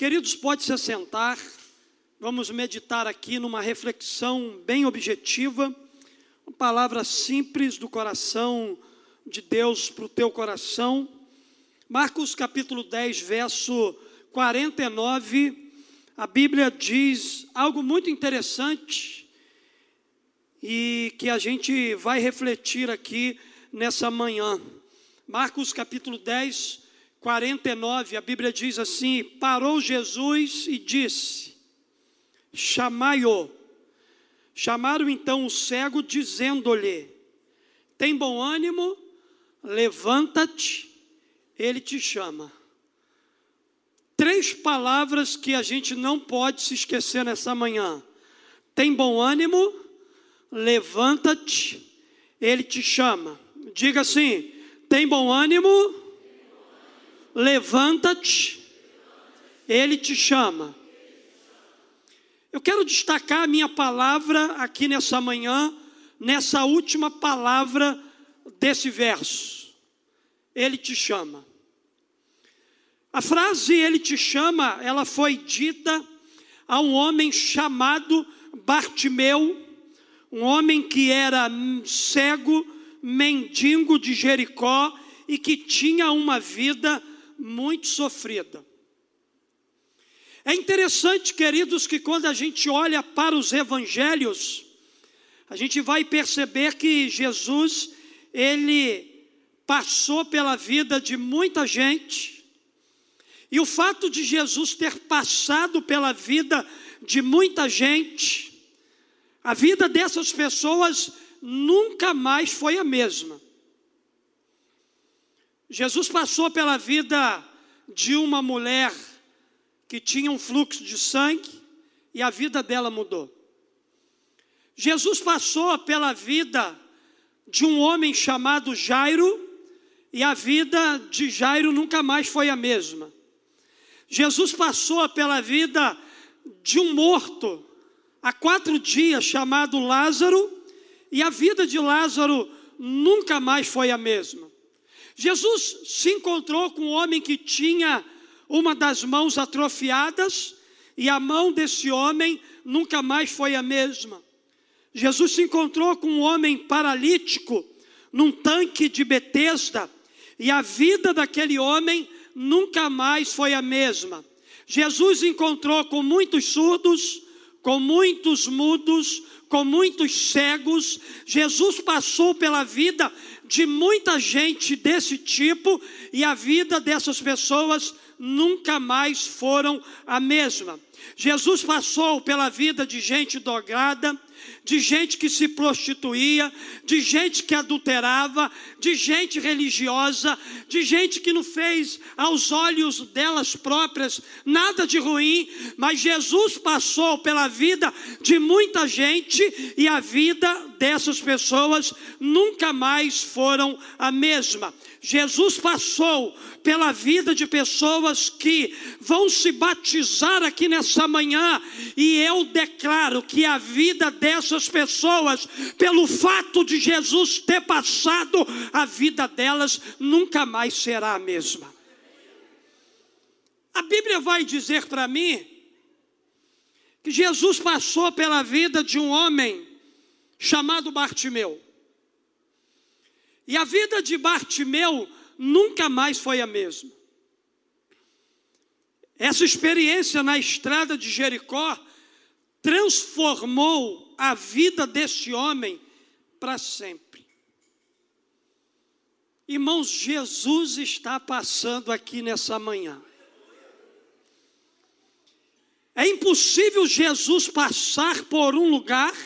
Queridos, pode se sentar. Vamos meditar aqui numa reflexão bem objetiva, uma palavra simples do coração de Deus para o teu coração. Marcos capítulo 10, verso 49, a Bíblia diz algo muito interessante e que a gente vai refletir aqui nessa manhã. Marcos capítulo 10, 49, a Bíblia diz assim: Parou Jesus e disse: Chamai-o. Chamaram então o cego, dizendo-lhe: Tem bom ânimo, levanta-te, ele te chama. Três palavras que a gente não pode se esquecer nessa manhã: Tem bom ânimo, levanta-te, ele te chama. Diga assim: tem bom ânimo, levanta-te, ele te chama. Eu quero destacar a minha palavra aqui nessa manhã, nessa última palavra desse verso. Ele te chama. A frase ele te chama, ela foi dita a um homem chamado Bartimeu, um homem que era cego, mendigo de Jericó e que tinha uma vida muito sofrida. É interessante, queridos, que quando a gente olha para os evangelhos, a gente vai perceber que Jesus, ele passou pela vida de muita gente, e o fato de Jesus ter passado pela vida de muita gente, a vida dessas pessoas nunca mais foi a mesma. Jesus passou pela vida de uma mulher que tinha um fluxo de sangue e a vida dela mudou. Jesus passou pela vida de um homem chamado Jairo e a vida de Jairo nunca mais foi a mesma. Jesus passou pela vida de um morto há quatro dias chamado Lázaro e a vida de Lázaro nunca mais foi a mesma. Jesus se encontrou com um homem que tinha uma das mãos atrofiadas e a mão desse homem nunca mais foi a mesma. Jesus se encontrou com um homem paralítico num tanque de Betesda e a vida daquele homem nunca mais foi a mesma. Jesus encontrou com muitos surdos, com muitos mudos, com muitos cegos. Jesus passou pela vida de muita gente desse tipo e a vida dessas pessoas nunca mais foram a mesma. Jesus passou pela vida de gente drogada, de gente que se prostituía, de gente que adulterava, de gente religiosa, de gente que não fez aos olhos delas próprias nada de ruim, mas Jesus passou pela vida de muita gente e a vida dessas pessoas nunca mais foram a mesma. Jesus passou pela vida de pessoas que vão se batizar aqui nessa manhã, e eu declaro que a vida dessas pessoas, pelo fato de Jesus ter passado, a vida delas nunca mais será a mesma. A Bíblia vai dizer para mim que Jesus passou pela vida de um homem chamado Bartimeu. E a vida de Bartimeu nunca mais foi a mesma. Essa experiência na estrada de Jericó transformou a vida desse homem para sempre. Irmãos, Jesus está passando aqui nessa manhã. É impossível Jesus passar por um lugar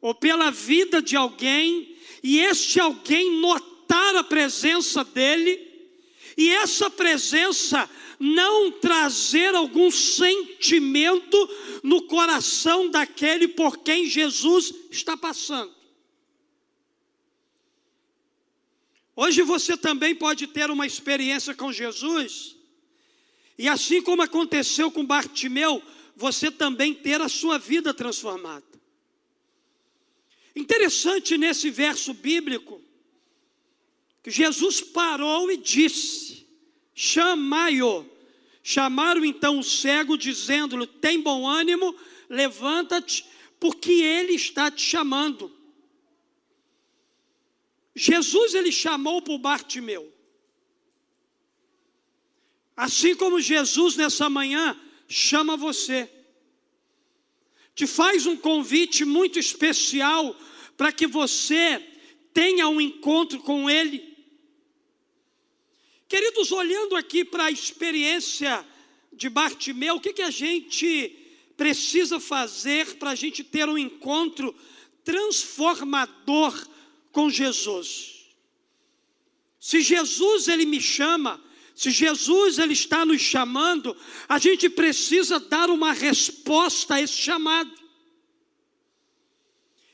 ou pela vida de alguém e este alguém notar a presença dele, e essa presença não trazer algum sentimento no coração daquele por quem Jesus está passando. Hoje você também pode ter uma experiência com Jesus, e assim como aconteceu com Bartimeu, você também ter a sua vida transformada. Interessante nesse verso bíblico, que Jesus parou e disse: chamai-o. Chamaram então o cego, dizendo-lhe: Tem bom ânimo, levanta-te, porque ele está te chamando. Jesus ele chamou o Bartimeu. Assim como Jesus nessa manhã chama você, te faz um convite muito especial para que você tenha um encontro com Ele. Queridos, olhando aqui para a experiência de Bartimeu, o que, que a gente precisa fazer para a gente ter um encontro transformador com Jesus? Se Jesus ele me chama, se Jesus ele está nos chamando, a gente precisa dar uma resposta a esse chamado.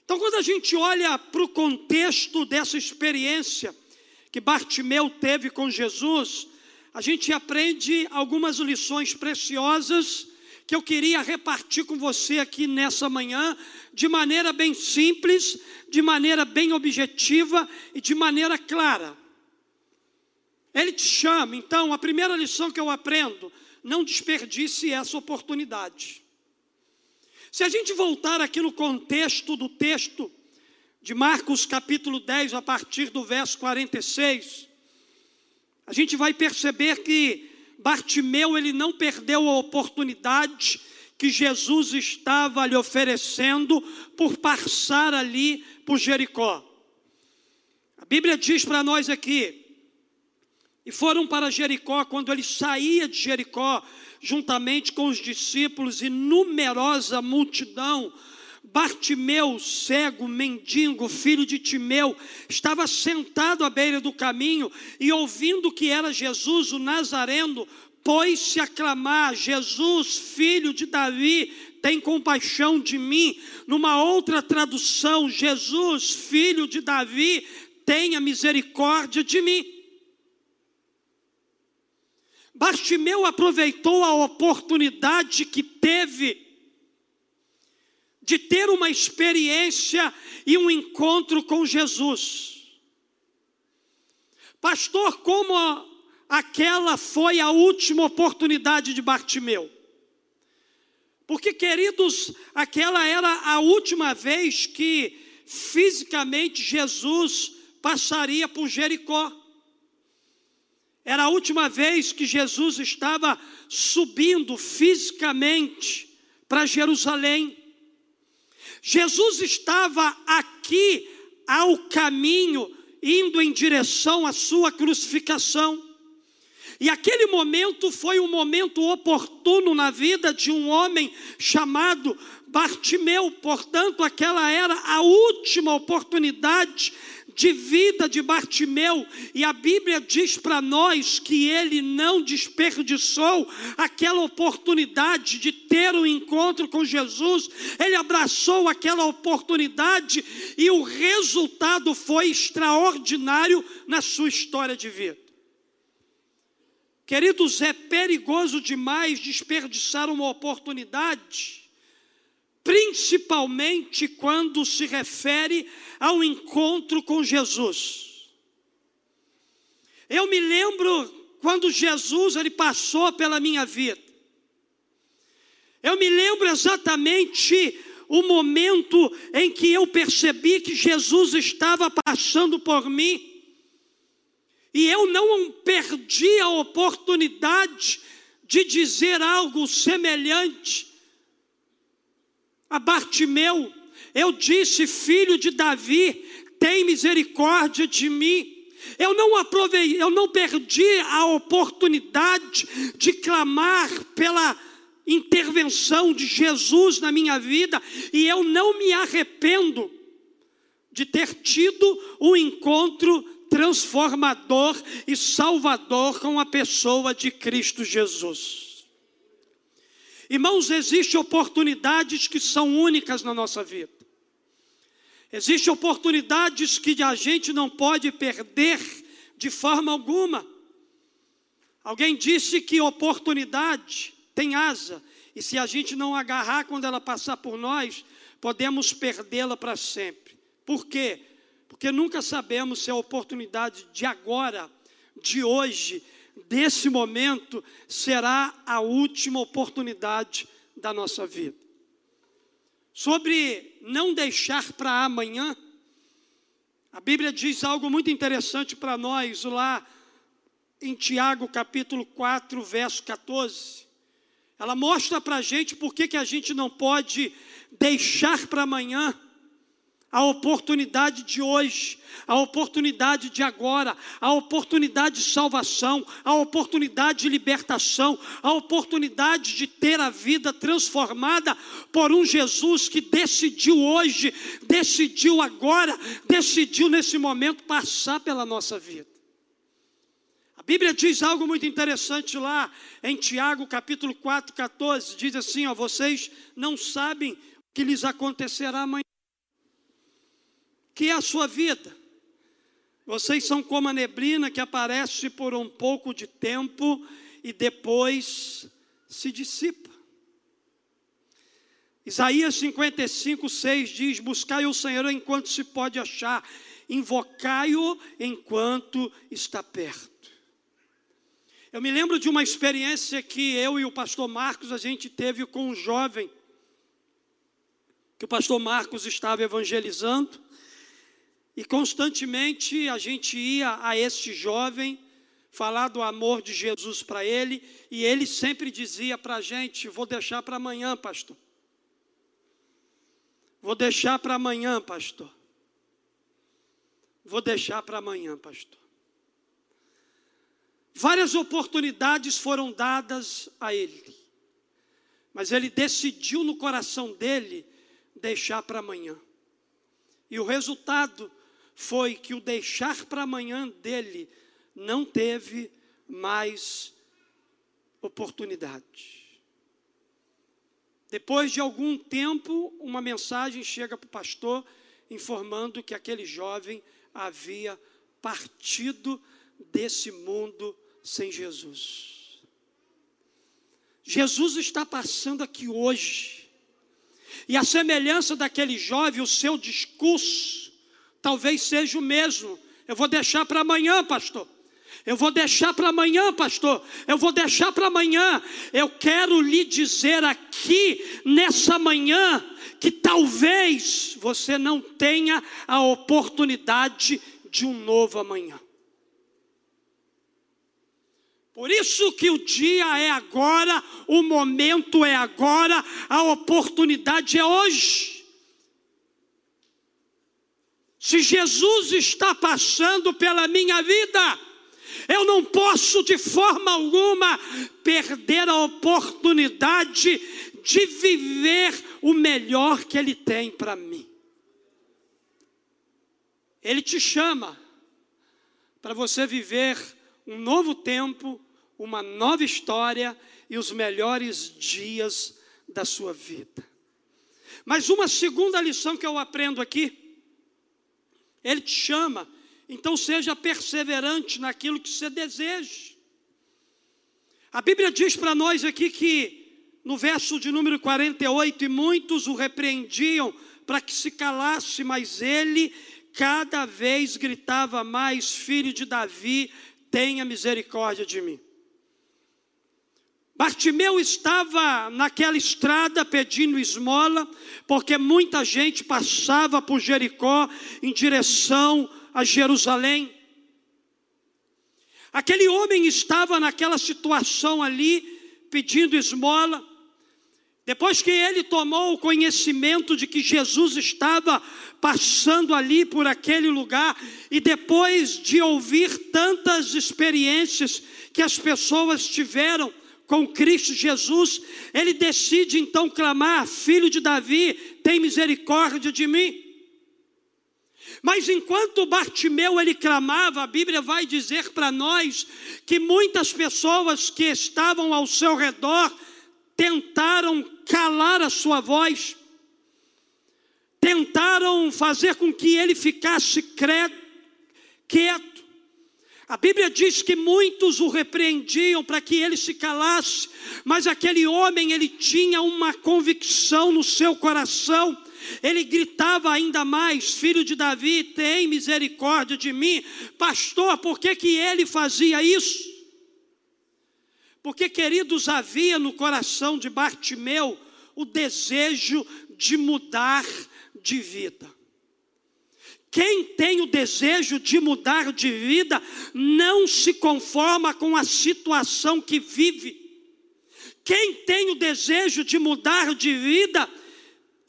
Então, quando a gente olha para o contexto dessa experiência, que Bartimeu teve com Jesus, a gente aprende algumas lições preciosas que eu queria repartir com você aqui nessa manhã, de maneira bem simples, de maneira bem objetiva e de maneira clara. Ele te chama, então, a primeira lição que eu aprendo, não desperdice essa oportunidade. Se a gente voltar aqui no contexto do texto, de Marcos capítulo 10, a partir do verso 46, a gente vai perceber que Bartimeu ele não perdeu a oportunidade que Jesus estava lhe oferecendo por passar ali por Jericó. A Bíblia diz para nós aqui, e foram para Jericó, quando ele saía de Jericó, juntamente com os discípulos e numerosa multidão, Bartimeu, cego, mendigo, filho de Timeu, estava sentado à beira do caminho e ouvindo que era Jesus, o Nazareno, pôs-se a clamar: Jesus, filho de Davi, tem compaixão de mim. Numa outra tradução, Jesus, filho de Davi, tenha misericórdia de mim. Bartimeu aproveitou a oportunidade que teve de ter uma experiência e um encontro com Jesus. Pastor, como aquela foi a última oportunidade de Bartimeu? Porque, queridos, aquela era a última vez que fisicamente Jesus passaria por Jericó. Era a última vez que Jesus estava subindo fisicamente para Jerusalém. Jesus estava aqui ao caminho, indo em direção à sua crucificação. E aquele momento foi um momento oportuno na vida de um homem chamado Bartimeu, portanto, aquela era a última oportunidade de vida de Bartimeu, e a Bíblia diz para nós que ele não desperdiçou aquela oportunidade de ter um encontro com Jesus, ele abraçou aquela oportunidade e o resultado foi extraordinário na sua história de vida. Queridos, é perigoso demais desperdiçar uma oportunidade principalmente quando se refere ao encontro com Jesus. Eu me lembro quando Jesus ele passou pela minha vida. Eu me lembro exatamente o momento em que eu percebi que Jesus estava passando por mim. E eu não perdi a oportunidade de dizer algo semelhante a Bartimeu, eu disse, filho de Davi, tem misericórdia de mim. Eu não aprovei, eu não perdi a oportunidade de clamar pela intervenção de Jesus na minha vida e eu não me arrependo de ter tido um encontro transformador e salvador com a pessoa de Cristo Jesus. Irmãos, existem oportunidades que são únicas na nossa vida. Existem oportunidades que a gente não pode perder de forma alguma. Alguém disse que oportunidade tem asa, e se a gente não agarrar quando ela passar por nós, podemos perdê-la para sempre. Por quê? Porque nunca sabemos se a oportunidade de agora, de hoje, desse momento será a última oportunidade da nossa vida. Sobre não deixar para amanhã, a Bíblia diz algo muito interessante para nós lá em Tiago capítulo 4, verso 14. Ela mostra para a gente por que, que a gente não pode deixar para amanhã a oportunidade de hoje, a oportunidade de agora, a oportunidade de salvação, a oportunidade de libertação, a oportunidade de ter a vida transformada por um Jesus que decidiu hoje, decidiu agora, decidiu nesse momento passar pela nossa vida. Bíblia diz algo muito interessante lá em Tiago, capítulo 4, 14. Diz assim: ó, vocês não sabem o que lhes acontecerá amanhã. Que é a sua vida. Vocês são como a neblina que aparece por um pouco de tempo e depois se dissipa. Isaías 55, 6 diz: Buscai o Senhor enquanto se pode achar, invocai-o enquanto está perto. Eu me lembro de uma experiência que eu e o pastor Marcos a gente teve com um jovem, que o pastor Marcos estava evangelizando, e constantemente a gente ia a este jovem falar do amor de Jesus para ele, e ele sempre dizia para a gente: Vou deixar para amanhã, pastor. Vou deixar para amanhã, pastor. Vou deixar para amanhã, pastor. Várias oportunidades foram dadas a ele, mas ele decidiu no coração dele deixar para amanhã. E o resultado foi que o deixar para amanhã dele não teve mais oportunidade. Depois de algum tempo, uma mensagem chega para o pastor informando que aquele jovem havia partido desse mundo sem Jesus. Jesus está passando aqui hoje. E a semelhança daquele jovem, o seu discurso, talvez seja o mesmo. Eu vou deixar para amanhã, pastor. Eu vou deixar para amanhã, pastor. Eu vou deixar para amanhã. Eu quero lhe dizer aqui, nessa manhã, que talvez você não tenha a oportunidade de um novo amanhã. Por isso que o dia é agora, o momento é agora, a oportunidade é hoje. Se Jesus está passando pela minha vida, eu não posso de forma alguma perder a oportunidade de viver o melhor que Ele tem para mim. Ele te chama para você viver um novo tempo, uma nova história e os melhores dias da sua vida. Mas uma segunda lição que eu aprendo aqui, ele te chama, então seja perseverante naquilo que você deseja. A Bíblia diz para nós aqui que, no verso de número 48, e muitos o repreendiam para que se calasse, mas ele cada vez gritava mais: Filho de Davi, tenha misericórdia de mim. Bartimeu estava naquela estrada pedindo esmola, porque muita gente passava por Jericó em direção a Jerusalém. Aquele homem estava naquela situação ali, pedindo esmola. Depois que ele tomou o conhecimento de que Jesus estava passando ali por aquele lugar, e depois de ouvir tantas experiências que as pessoas tiveram, com Cristo Jesus, ele decide então clamar: Filho de Davi, tem misericórdia de mim. Mas enquanto Bartimeu ele clamava, a Bíblia vai dizer para nós que muitas pessoas que estavam ao seu redor tentaram calar a sua voz, tentaram fazer com que ele ficasse quieto, a Bíblia diz que muitos o repreendiam para que ele se calasse, mas aquele homem ele tinha uma convicção no seu coração. Ele gritava ainda mais: Filho de Davi, tem misericórdia de mim. Pastor, por que, que ele fazia isso? Porque, queridos, havia no coração de Bartimeu o desejo de mudar de vida. Quem tem o desejo de mudar de vida não se conforma com a situação que vive. Quem tem o desejo de mudar de vida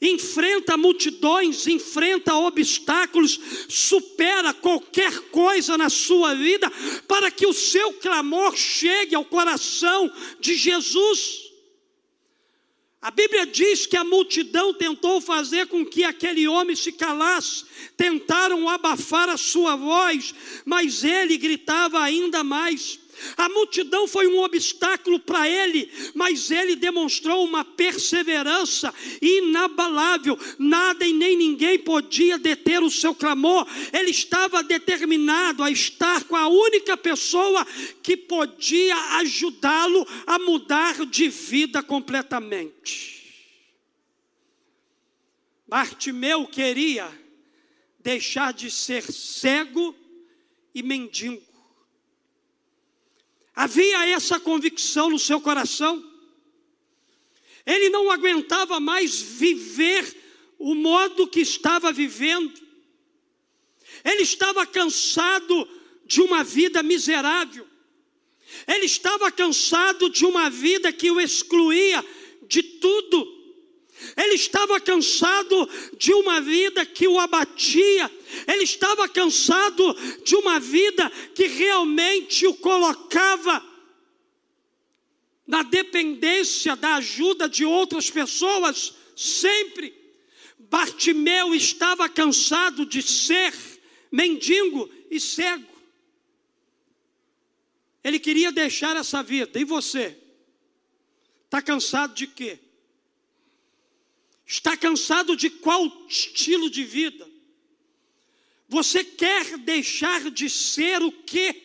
enfrenta multidões, enfrenta obstáculos, supera qualquer coisa na sua vida para que o seu clamor chegue ao coração de Jesus. A Bíblia diz que a multidão tentou fazer com que aquele homem se calasse, tentaram abafar a sua voz, mas ele gritava ainda mais. A multidão foi um obstáculo para ele, mas ele demonstrou uma perseverança inabalável. Nada e nem ninguém podia deter o seu clamor. Ele estava determinado a estar com a única pessoa que podia ajudá-lo a mudar de vida completamente. Bartimeu queria deixar de ser cego e mendigo. Havia essa convicção no seu coração. Ele não aguentava mais viver o modo que estava vivendo. Ele estava cansado de uma vida miserável. Ele estava cansado de uma vida que o excluía de tudo. Ele estava cansado de uma vida que o abatia, ele estava cansado de uma vida que realmente o colocava na dependência da ajuda de outras pessoas, sempre. Bartimeu estava cansado de ser mendigo e cego. Ele queria deixar essa vida. E você? Está cansado de quê? Está cansado de qual estilo de vida? Você quer deixar de ser o quê?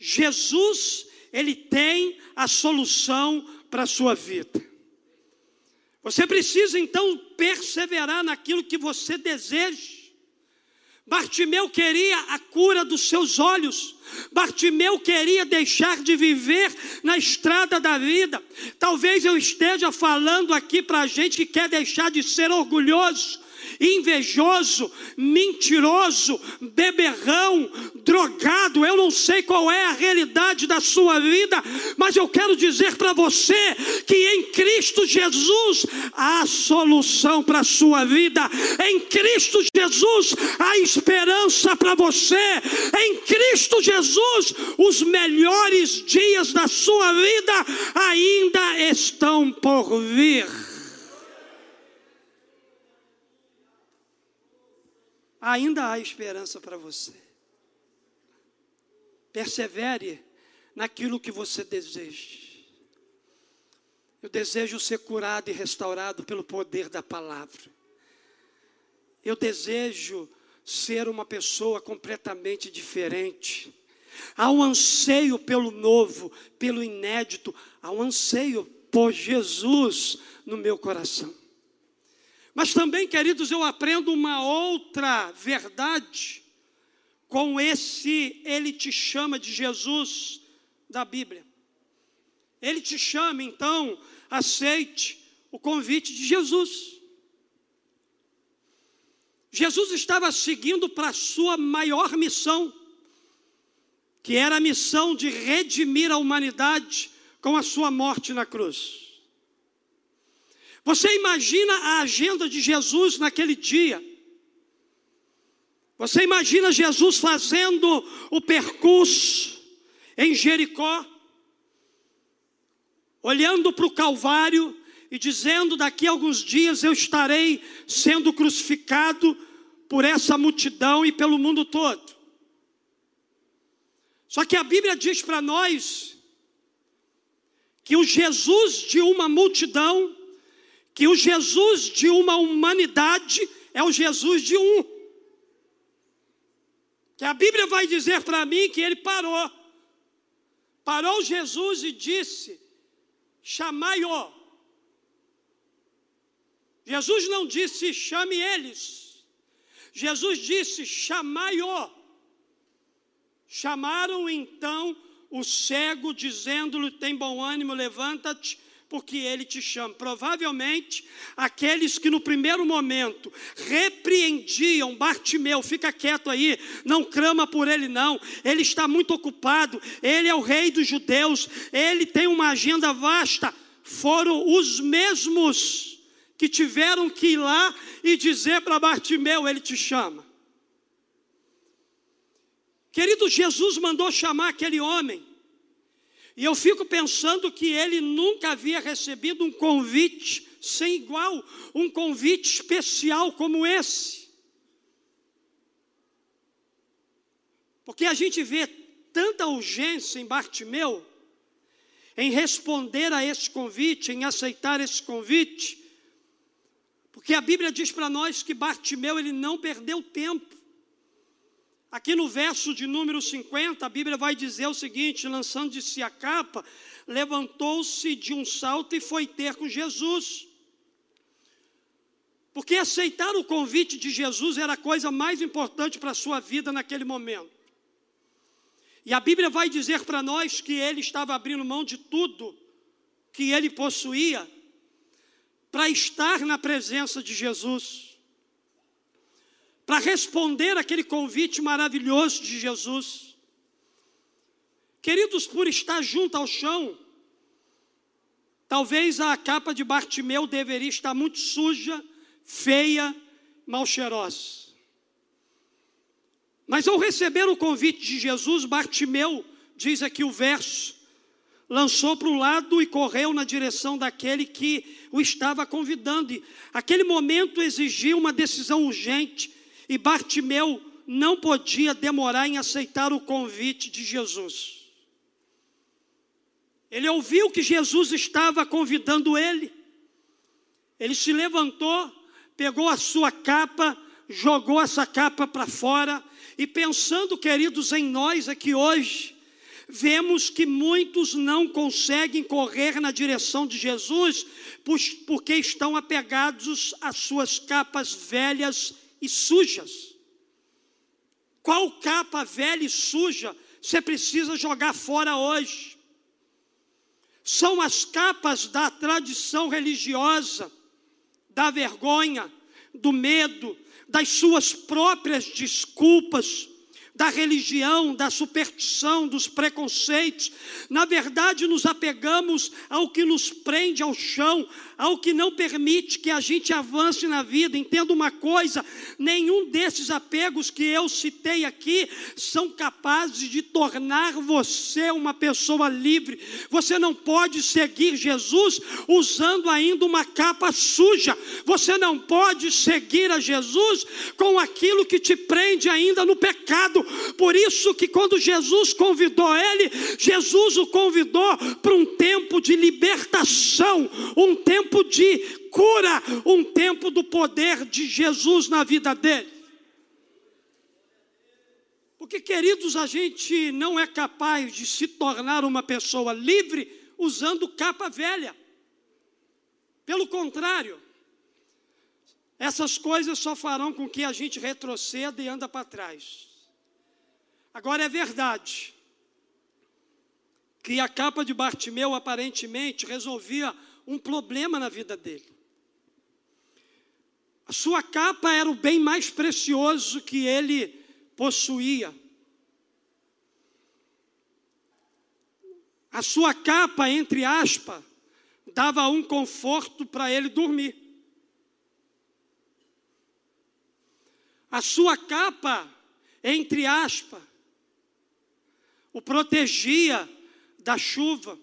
Jesus, ele tem a solução para a sua vida. Você precisa então perseverar naquilo que você deseja. Bartimeu queria a cura dos seus olhos. Bartimeu queria deixar de viver na estrada da vida. Talvez eu esteja falando aqui para gente que quer deixar de ser orgulhoso, invejoso, mentiroso, beberrão, drogado. Eu não sei qual é a realidade da sua vida, mas eu quero dizer para você que em Cristo Jesus há solução para a sua vida. Em Cristo Jesus há esperança para você. Em Cristo Jesus os melhores dias da sua vida ainda estão por vir. Ainda há esperança para você. Persevere naquilo que você deseja. Eu desejo ser curado e restaurado pelo poder da palavra. Eu desejo ser uma pessoa completamente diferente. Há um anseio pelo novo, pelo inédito, há um anseio por Jesus no meu coração. Mas também, queridos, eu aprendo uma outra verdade com esse ele te chama de Jesus da Bíblia. Ele te chama, então, aceite o convite de Jesus. Jesus estava seguindo para a sua maior missão, que era a missão de redimir a humanidade com a sua morte na cruz. Você imagina a agenda de Jesus naquele dia. Você imagina Jesus fazendo o percurso em Jericó, olhando para o Calvário e dizendo: daqui a alguns dias eu estarei sendo crucificado por essa multidão e pelo mundo todo. Só que a Bíblia diz para nós que o Jesus de uma multidão que o Jesus de uma humanidade é o Jesus de um. Que a Bíblia vai dizer para mim que ele parou. Parou Jesus e disse: chamai-o. Jesus não disse chame eles. Jesus disse chamai-o. Chamaram então o cego, dizendo-lhe: tem bom ânimo, levanta-te, porque ele te chama. Provavelmente, aqueles que no primeiro momento repreendiam Bartimeu, fica quieto aí, não clama por ele, não, ele está muito ocupado, ele é o rei dos judeus, ele tem uma agenda vasta. Foram os mesmos que tiveram que ir lá e dizer para Bartimeu: ele te chama. Querido, Jesus mandou chamar aquele homem. E eu fico pensando que ele nunca havia recebido um convite sem igual, um convite especial como esse. Porque a gente vê tanta urgência em Bartimeu, em responder a esse convite, em aceitar esse convite, porque a Bíblia diz para nós que Bartimeu ele não perdeu tempo. Aqui no verso de número 50, a Bíblia vai dizer o seguinte: lançando de si a capa, levantou-se de um salto e foi ter com Jesus. Porque aceitar o convite de Jesus era a coisa mais importante para a sua vida naquele momento. E a Bíblia vai dizer para nós que ele estava abrindo mão de tudo que ele possuía para estar na presença de Jesus para responder aquele convite maravilhoso de Jesus. Queridos, por estar junto ao chão, talvez a capa de Bartimeu deveria estar muito suja, feia, mal cheirosa. Mas ao receber o convite de Jesus, Bartimeu, diz aqui o verso, lançou para o lado e correu na direção daquele que o estava convidando. Aquele momento exigia uma decisão urgente, e Bartimeu não podia demorar em aceitar o convite de Jesus. Ele ouviu que Jesus estava convidando ele. Ele se levantou, pegou a sua capa, jogou essa capa para fora e pensando, queridos, em nós aqui hoje, vemos que muitos não conseguem correr na direção de Jesus porque estão apegados às suas capas velhas e sujas. Qual capa velha e suja você precisa jogar fora hoje? São as capas da tradição religiosa, da vergonha, do medo, das suas próprias desculpas, da religião, da superstição, dos preconceitos. Na verdade, nos apegamos ao que nos prende ao chão, ao que não permite que a gente avance na vida. Entenda uma coisa: nenhum desses apegos que eu citei aqui são capazes de tornar você uma pessoa livre. Você não pode seguir Jesus usando ainda uma capa suja. Você não pode seguir a Jesus com aquilo que te prende ainda no pecado. Por isso que quando Jesus convidou ele, Jesus o convidou para um tempo de libertação, um tempo tempo de cura, um tempo do poder de Jesus na vida dele. Porque, queridos, a gente não é capaz de se tornar uma pessoa livre usando capa velha. Pelo contrário, essas coisas só farão com que a gente retroceda e anda para trás. Agora é verdade que a capa de Bartimeu aparentemente resolvia um problema na vida dele. A sua capa era o bem mais precioso que ele possuía. A sua capa, entre aspas, dava um conforto para ele dormir. A sua capa, entre aspas, o protegia da chuva.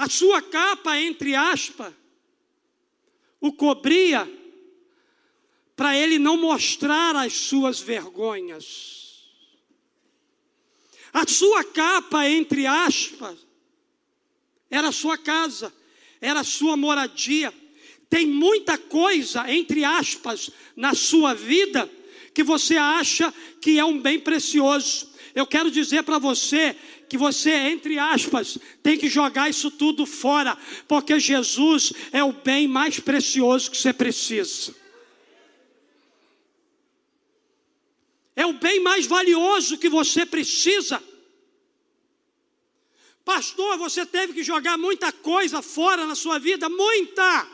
A sua capa, entre aspas, o cobria para ele não mostrar as suas vergonhas. A sua capa, entre aspas, era a sua casa, era a sua moradia. Tem muita coisa, entre aspas, na sua vida que você acha que é um bem precioso. Eu quero dizer para você que você, entre aspas, tem que jogar isso tudo fora, porque Jesus é o bem mais precioso que você precisa. É o bem mais valioso que você precisa. Pastor, você teve que jogar muita coisa fora na sua vida, muita.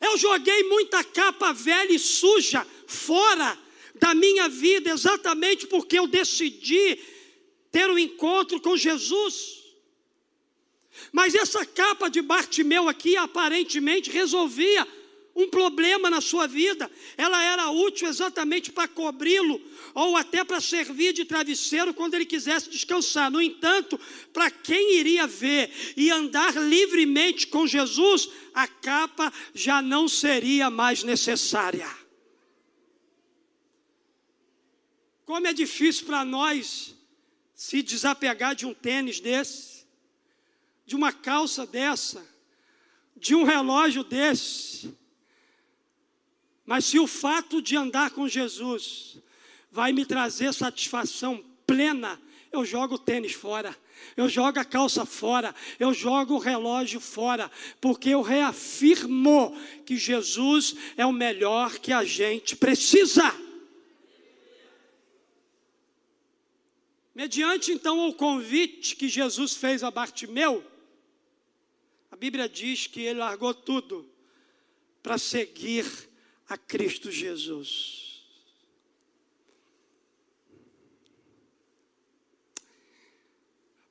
Eu joguei muita capa velha e suja fora da minha vida, exatamente porque eu decidi ter um encontro com Jesus. Mas essa capa de Bartimeu aqui aparentemente resolvia um problema na sua vida, ela era útil exatamente para cobri-lo, ou até para servir de travesseiro quando ele quisesse descansar. No entanto, para quem iria ver e andar livremente com Jesus, a capa já não seria mais necessária. Como é difícil para nós se desapegar de um tênis desse, de uma calça dessa, de um relógio desse mas se o fato de andar com Jesus vai me trazer satisfação plena, eu jogo o tênis fora, eu jogo a calça fora, eu jogo o relógio fora, porque eu reafirmo que Jesus é o melhor que a gente precisa. Mediante então o convite que Jesus fez a Bartimeu, a Bíblia diz que ele largou tudo para seguir a Cristo Jesus.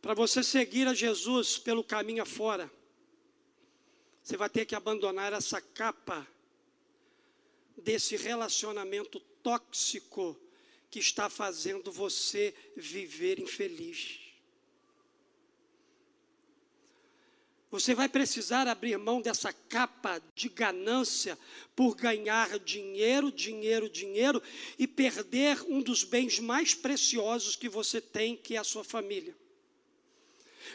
Para você seguir a Jesus pelo caminho afora, você vai ter que abandonar essa capa desse relacionamento tóxico que está fazendo você viver infeliz. Você vai precisar abrir mão dessa capa de ganância por ganhar dinheiro, dinheiro, dinheiro e perder um dos bens mais preciosos que você tem, que é a sua família.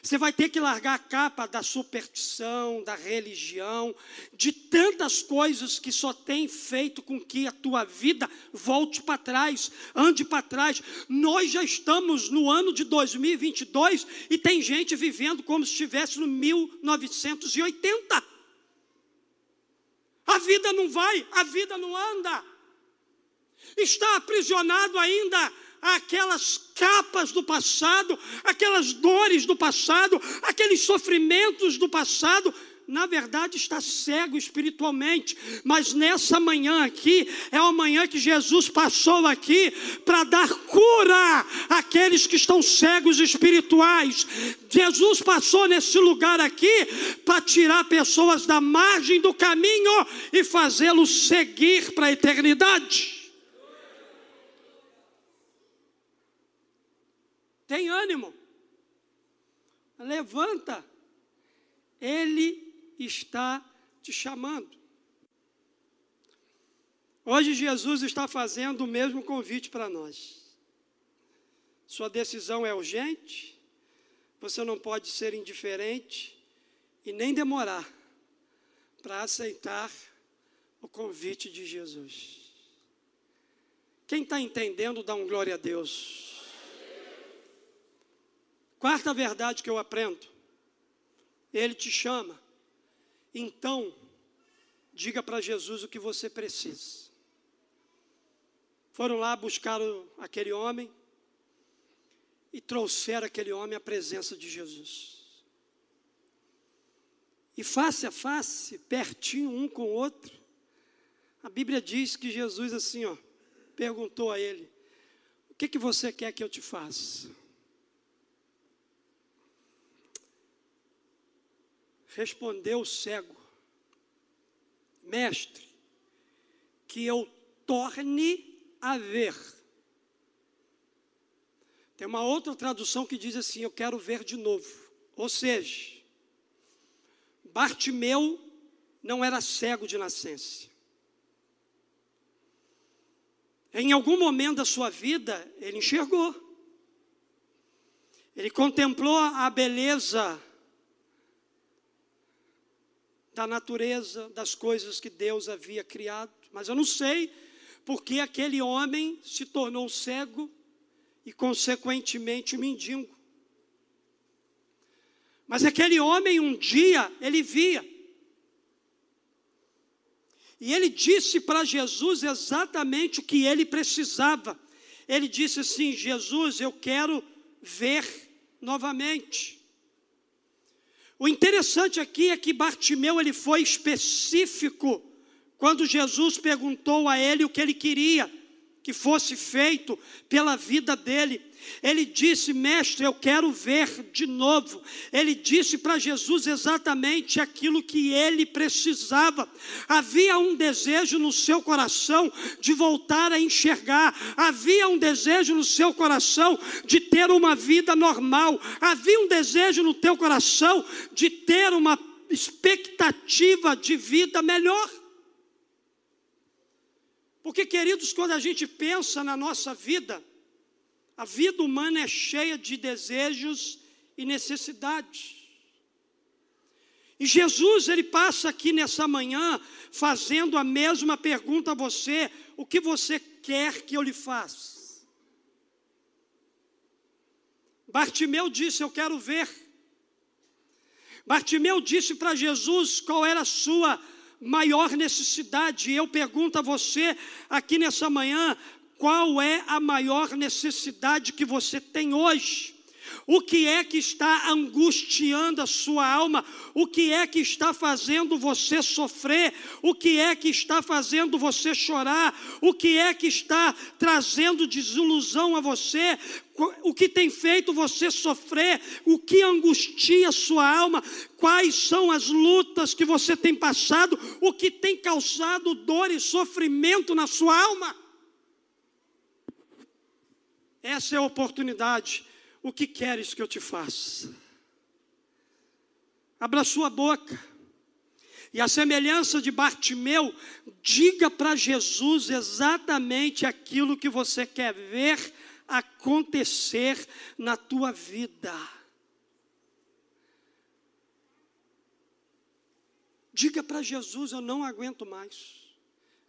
Você vai ter que largar a capa da superstição, da religião, de tantas coisas que só tem feito com que a tua vida volte para trás, ande para trás. Nós já estamos no ano de 2022 e tem gente vivendo como se estivesse no 1980. A vida não vai, a vida não anda. Está aprisionado ainda aquelas capas do passado, aquelas dores do passado, aqueles sofrimentos do passado. Na verdade, está cego espiritualmente, mas nessa manhã aqui, é uma manhã que Jesus passou aqui para dar cura àqueles que estão cegos espirituais. Jesus passou nesse lugar aqui para tirar pessoas da margem do caminho e fazê-los seguir para a eternidade. Tem ânimo. Levanta. Ele está te chamando. Hoje Jesus está fazendo o mesmo convite para nós. Sua decisão é urgente, você não pode ser indiferente e nem demorar para aceitar o convite de Jesus. Quem está entendendo, dá um glória a Deus. Quarta verdade que eu aprendo: Ele te chama, então, diga para Jesus o que você precisa. Foram lá buscar aquele homem e trouxeram aquele homem à presença de Jesus. E face a face, pertinho um com o outro, a Bíblia diz que Jesus assim, ó, perguntou a ele: O que que você quer que eu te faça? Respondeu o cego: Mestre, que eu torne a ver. Tem uma outra tradução que diz assim: Eu quero ver de novo. Ou seja, Bartimeu não era cego de nascença. Em algum momento da sua vida, ele enxergou. Ele contemplou a beleza da natureza, das coisas que Deus havia criado. Mas eu não sei porque aquele homem se tornou cego e, consequentemente, mendigo. Mas aquele homem, um dia, ele via. E ele disse para Jesus exatamente o que ele precisava. Ele disse assim: Jesus, eu quero ver novamente. O interessante aqui é que Bartimeu ele foi específico quando Jesus perguntou a ele o que ele queria que fosse feito pela vida dele. Ele disse: Mestre, eu quero ver de novo. Ele disse para Jesus exatamente aquilo que ele precisava. Havia um desejo no seu coração de voltar a enxergar, havia um desejo no seu coração de ter uma vida normal, havia um desejo no teu coração de ter uma expectativa de vida melhor. Porque, queridos, quando a gente pensa na nossa vida, a vida humana é cheia de desejos e necessidades. E Jesus, ele passa aqui nessa manhã fazendo a mesma pergunta a você: o que você quer que eu lhe faça? Bartimeu disse: Eu quero ver. Bartimeu disse para Jesus qual era a sua maior necessidade. E eu pergunto a você aqui nessa manhã: qual é a maior necessidade que você tem hoje? O que é que está angustiando a sua alma? O que é que está fazendo você sofrer? O que é que está fazendo você chorar? O que é que está trazendo desilusão a você? O que tem feito você sofrer? O que angustia a sua alma? Quais são as lutas que você tem passado? O que tem causado dor e sofrimento na sua alma? Essa é a oportunidade. O que queres que eu te faça? Abra sua boca. E a semelhança de Bartimeu, diga para Jesus exatamente aquilo que você quer ver acontecer na tua vida. Diga para Jesus: Eu não aguento mais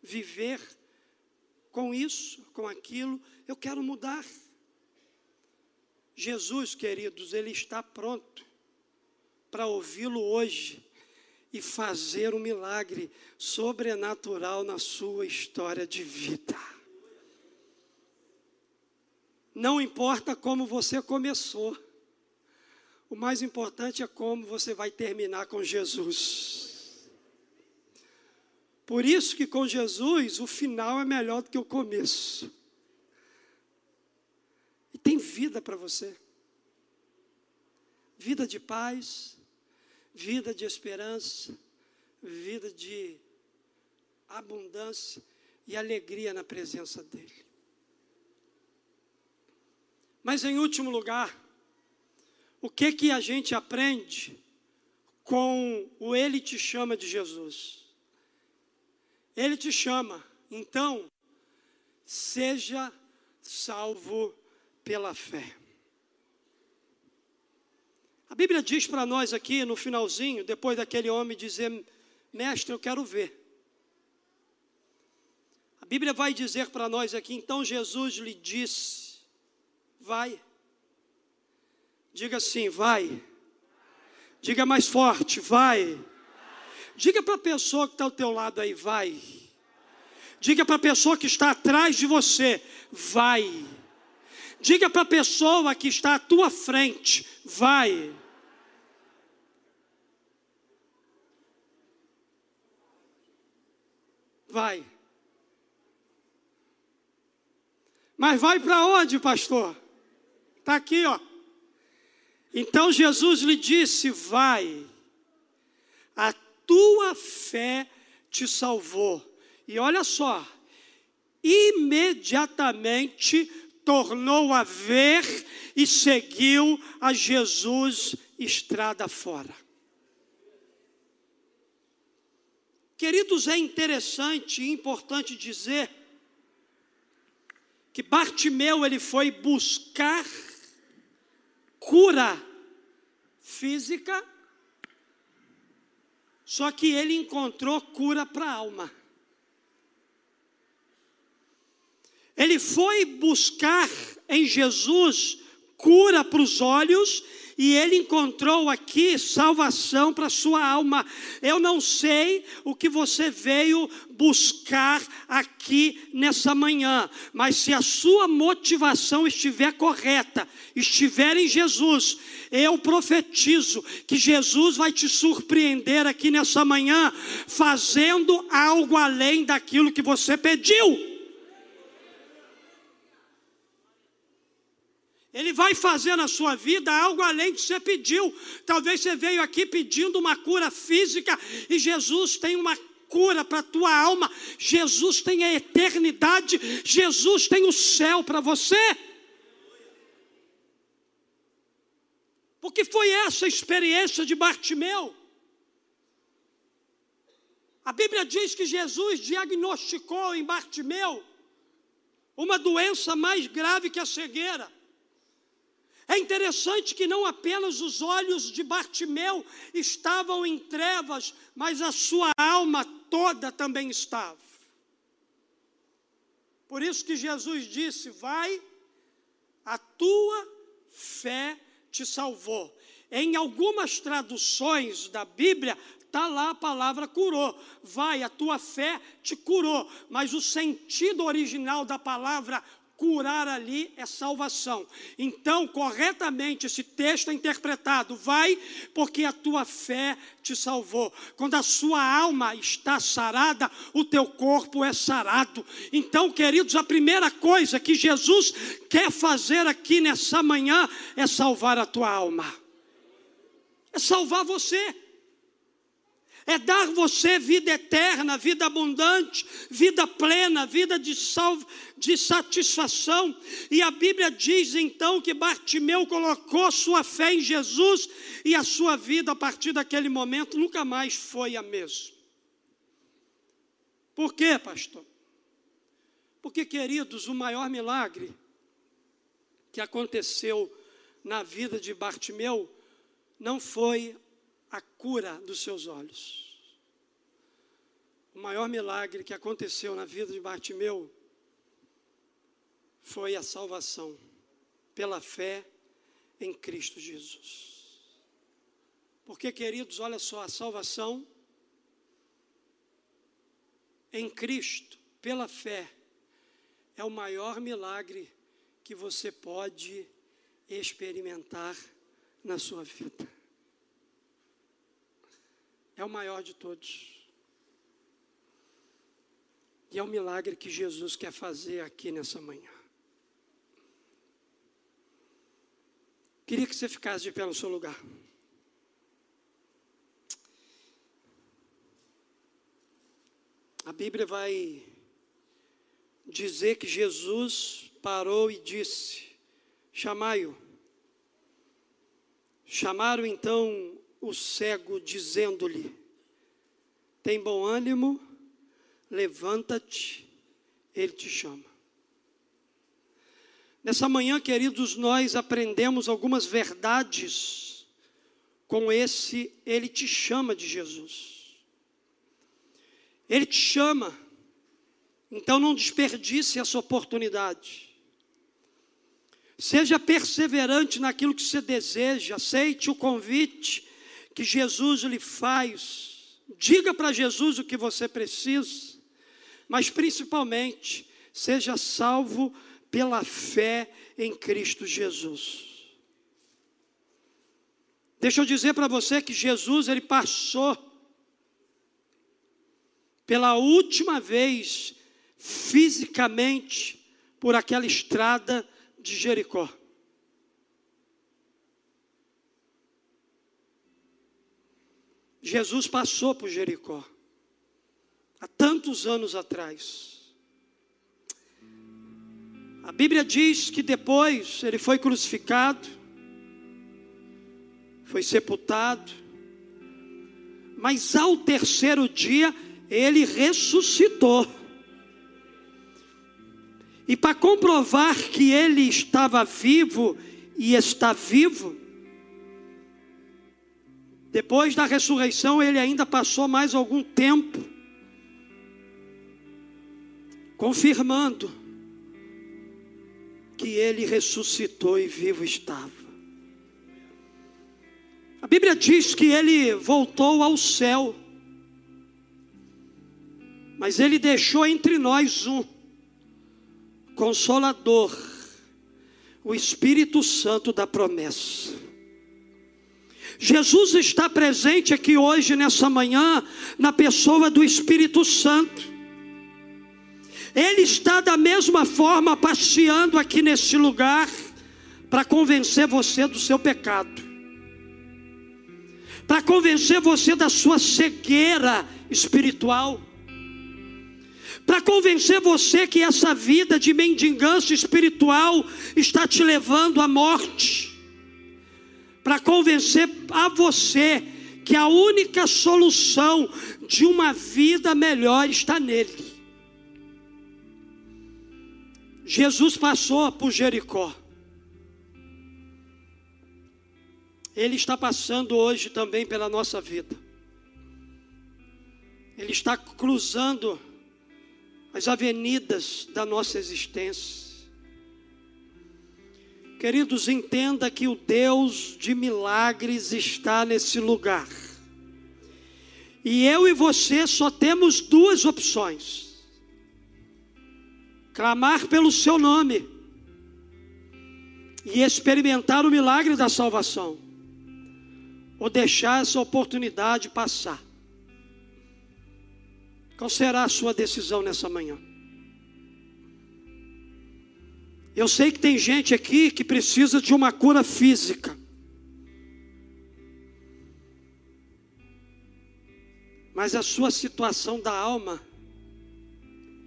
viver com isso, com aquilo, eu quero mudar. Jesus, queridos, Ele está pronto para ouvi-lo hoje e fazer um milagre sobrenatural na sua história de vida. Não importa como você começou, o mais importante é como você vai terminar com Jesus. Por isso que com Jesus o final é melhor do que o começo tem vida para você. Vida de paz, vida de esperança, vida de abundância e alegria na presença dEle. Mas em último lugar, o que que a gente aprende com o Ele te chama de Jesus? Ele te chama, então, seja salvo pela fé. A Bíblia diz para nós aqui no finalzinho, depois daquele homem dizer: Mestre, eu quero ver. A Bíblia vai dizer para nós aqui: então Jesus lhe disse: Vai. Diga assim: Vai. Diga mais forte: Vai. Diga para a pessoa que está ao teu lado aí: Vai. Diga para a pessoa que está atrás de você: Vai. Diga para a pessoa que está à tua frente: vai. Vai. Mas vai para onde, pastor? Está aqui, ó. Então Jesus lhe disse: Vai, tua fé te salvou. E olha só, imediatamente tornou a ver e seguiu a Jesus estrada fora. Queridos, é interessante e importante dizer que Bartimeu ele foi buscar cura física, só que ele encontrou cura para a alma. Ele foi buscar em Jesus cura para os olhos e ele encontrou aqui salvação para sua alma. Eu não sei o que você veio buscar aqui nessa manhã, mas se a sua motivação estiver correta, estiver em Jesus, eu profetizo que Jesus vai te surpreender aqui nessa manhã, fazendo algo além daquilo que você pediu. Ele vai fazer na sua vida algo além que você pediu. Talvez você veio aqui pedindo uma cura física e Jesus tem uma cura para a tua alma. Jesus tem a eternidade. Jesus tem o céu para você. Porque foi essa experiência de Bartimeu. A Bíblia diz que Jesus diagnosticou em Bartimeu uma doença mais grave que a cegueira. É interessante que não apenas os olhos de Bartimeu estavam em trevas, mas a sua alma toda também estava. Por isso que Jesus disse: Vai, a tua fé te salvou. Em algumas traduções da Bíblia, está lá a palavra curou. Vai, a tua fé te curou. Mas o sentido original da palavra curar ali é salvação. Então, corretamente, esse texto é interpretado: vai, porque a tua fé te salvou. Quando a sua alma está sarada, o teu corpo é sarado. Então, queridos, a primeira coisa que Jesus quer fazer aqui nessa manhã é salvar a tua alma, é salvar você é dar você vida eterna, vida abundante, vida plena, vida de, salvo, de satisfação. E a Bíblia diz então que Bartimeu colocou sua fé em Jesus e a sua vida a partir daquele momento nunca mais foi a mesma. Por quê, pastor? Porque, queridos, o maior milagre que aconteceu na vida de Bartimeu não foi a cura dos seus olhos. O maior milagre que aconteceu na vida de Bartimeu foi a salvação pela fé em Cristo Jesus. Porque, queridos, olha só, a salvação em Cristo, pela fé, é o maior milagre que você pode experimentar na sua vida é o maior de todos. E é o milagre que Jesus quer fazer aqui nessa manhã. Queria que você ficasse de pé no seu lugar. A Bíblia vai dizer que Jesus parou e disse: Chamai-o. Chamaram então o cego, dizendo-lhe: Tem bom ânimo, levanta-te, ele te chama. Nessa manhã, queridos, nós aprendemos algumas verdades com esse Ele te chama de Jesus. Ele te chama, então não desperdice essa oportunidade. Seja perseverante naquilo que você deseja, aceite o convite que Jesus lhe faz. Diga para Jesus o que você precisa, mas principalmente, seja salvo pela fé em Cristo Jesus. Deixa eu dizer para você que Jesus ele passou pela última vez fisicamente por aquela estrada de Jericó. Jesus passou por Jericó, há tantos anos atrás. A Bíblia diz que depois ele foi crucificado, foi sepultado, mas ao terceiro dia ele ressuscitou. E para comprovar que ele estava vivo e está vivo, depois da ressurreição, ele ainda passou mais algum tempo confirmando que ele ressuscitou e vivo estava. A Bíblia diz que ele voltou ao céu, mas ele deixou entre nós um consolador, o Espírito Santo da promessa. Jesus está presente aqui hoje, nessa manhã, na pessoa do Espírito Santo. Ele está da mesma forma passeando aqui nesse lugar para convencer você do seu pecado, para convencer você da sua cegueira espiritual, para convencer você que essa vida de mendigância espiritual está te levando à morte, para convencer a você que a única solução de uma vida melhor está nele. Jesus passou por Jericó. Ele está passando hoje também pela nossa vida. Ele está cruzando as avenidas da nossa existência. Queridos, entenda que o Deus de milagres está nesse lugar. E eu e você só temos duas opções clamar pelo seu nome e experimentar o milagre da salvação, ou deixar essa oportunidade passar. Qual será a sua decisão nessa manhã? Eu sei que tem gente aqui que precisa de uma cura física. Mas a sua situação da alma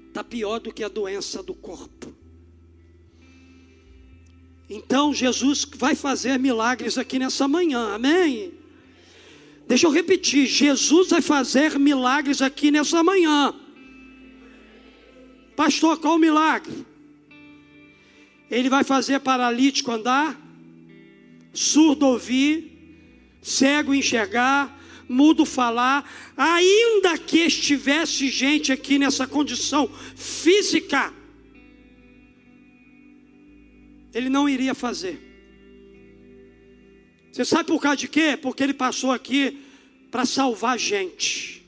está pior do que a doença do corpo. Então Jesus vai fazer milagres aqui nessa manhã, amém? Deixa eu repetir: Jesus vai fazer milagres aqui nessa manhã. Pastor, qual o milagre? Ele vai fazer paralítico andar, surdo ouvir, cego enxergar, mudo falar, ainda que estivesse gente aqui nessa condição física, ele não iria fazer. Você sabe por causa de quê? Porque ele passou aqui para salvar gente.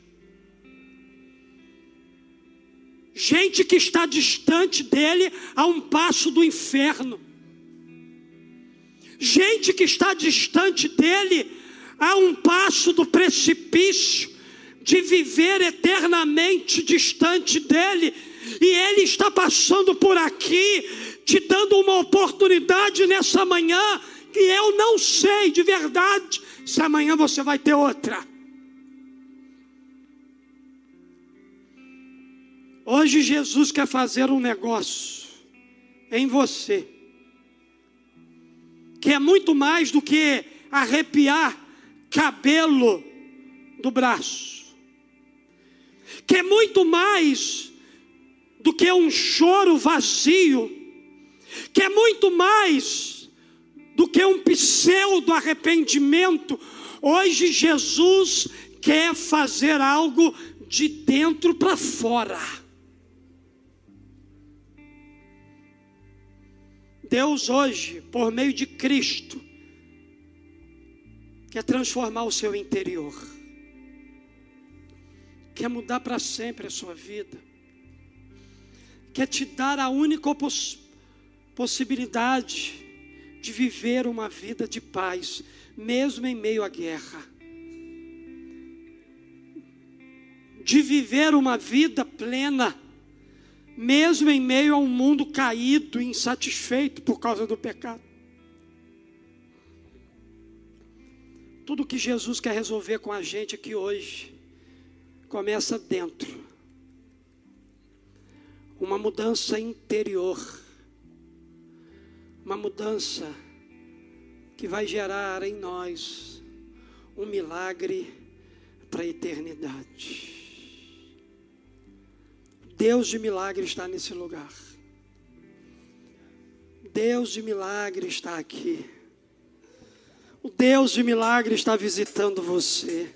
Gente que está distante dele a um passo do inferno. Gente que está distante dele a um passo do precipício de viver eternamente distante dele, e ele está passando por aqui, te dando uma oportunidade nessa manhã, que eu não sei de verdade se amanhã você vai ter outra. Hoje Jesus quer fazer um negócio em você, que é muito mais do que arrepiar cabelo do braço, que é muito mais do que um choro vazio, que é muito mais do que um pseudo arrependimento. Hoje Jesus quer fazer algo de dentro para fora. Deus hoje, por meio de Cristo, quer transformar o seu interior, quer mudar para sempre a sua vida, quer te dar a única poss possibilidade de viver uma vida de paz, mesmo em meio à guerra, de viver uma vida plena, mesmo em meio a um mundo caído, insatisfeito por causa do pecado. Tudo que Jesus quer resolver com a gente aqui hoje começa dentro. Uma mudança interior. Uma mudança que vai gerar em nós um milagre para a eternidade. Deus de milagre está nesse lugar. Deus de milagre está aqui. O Deus de milagre está visitando você.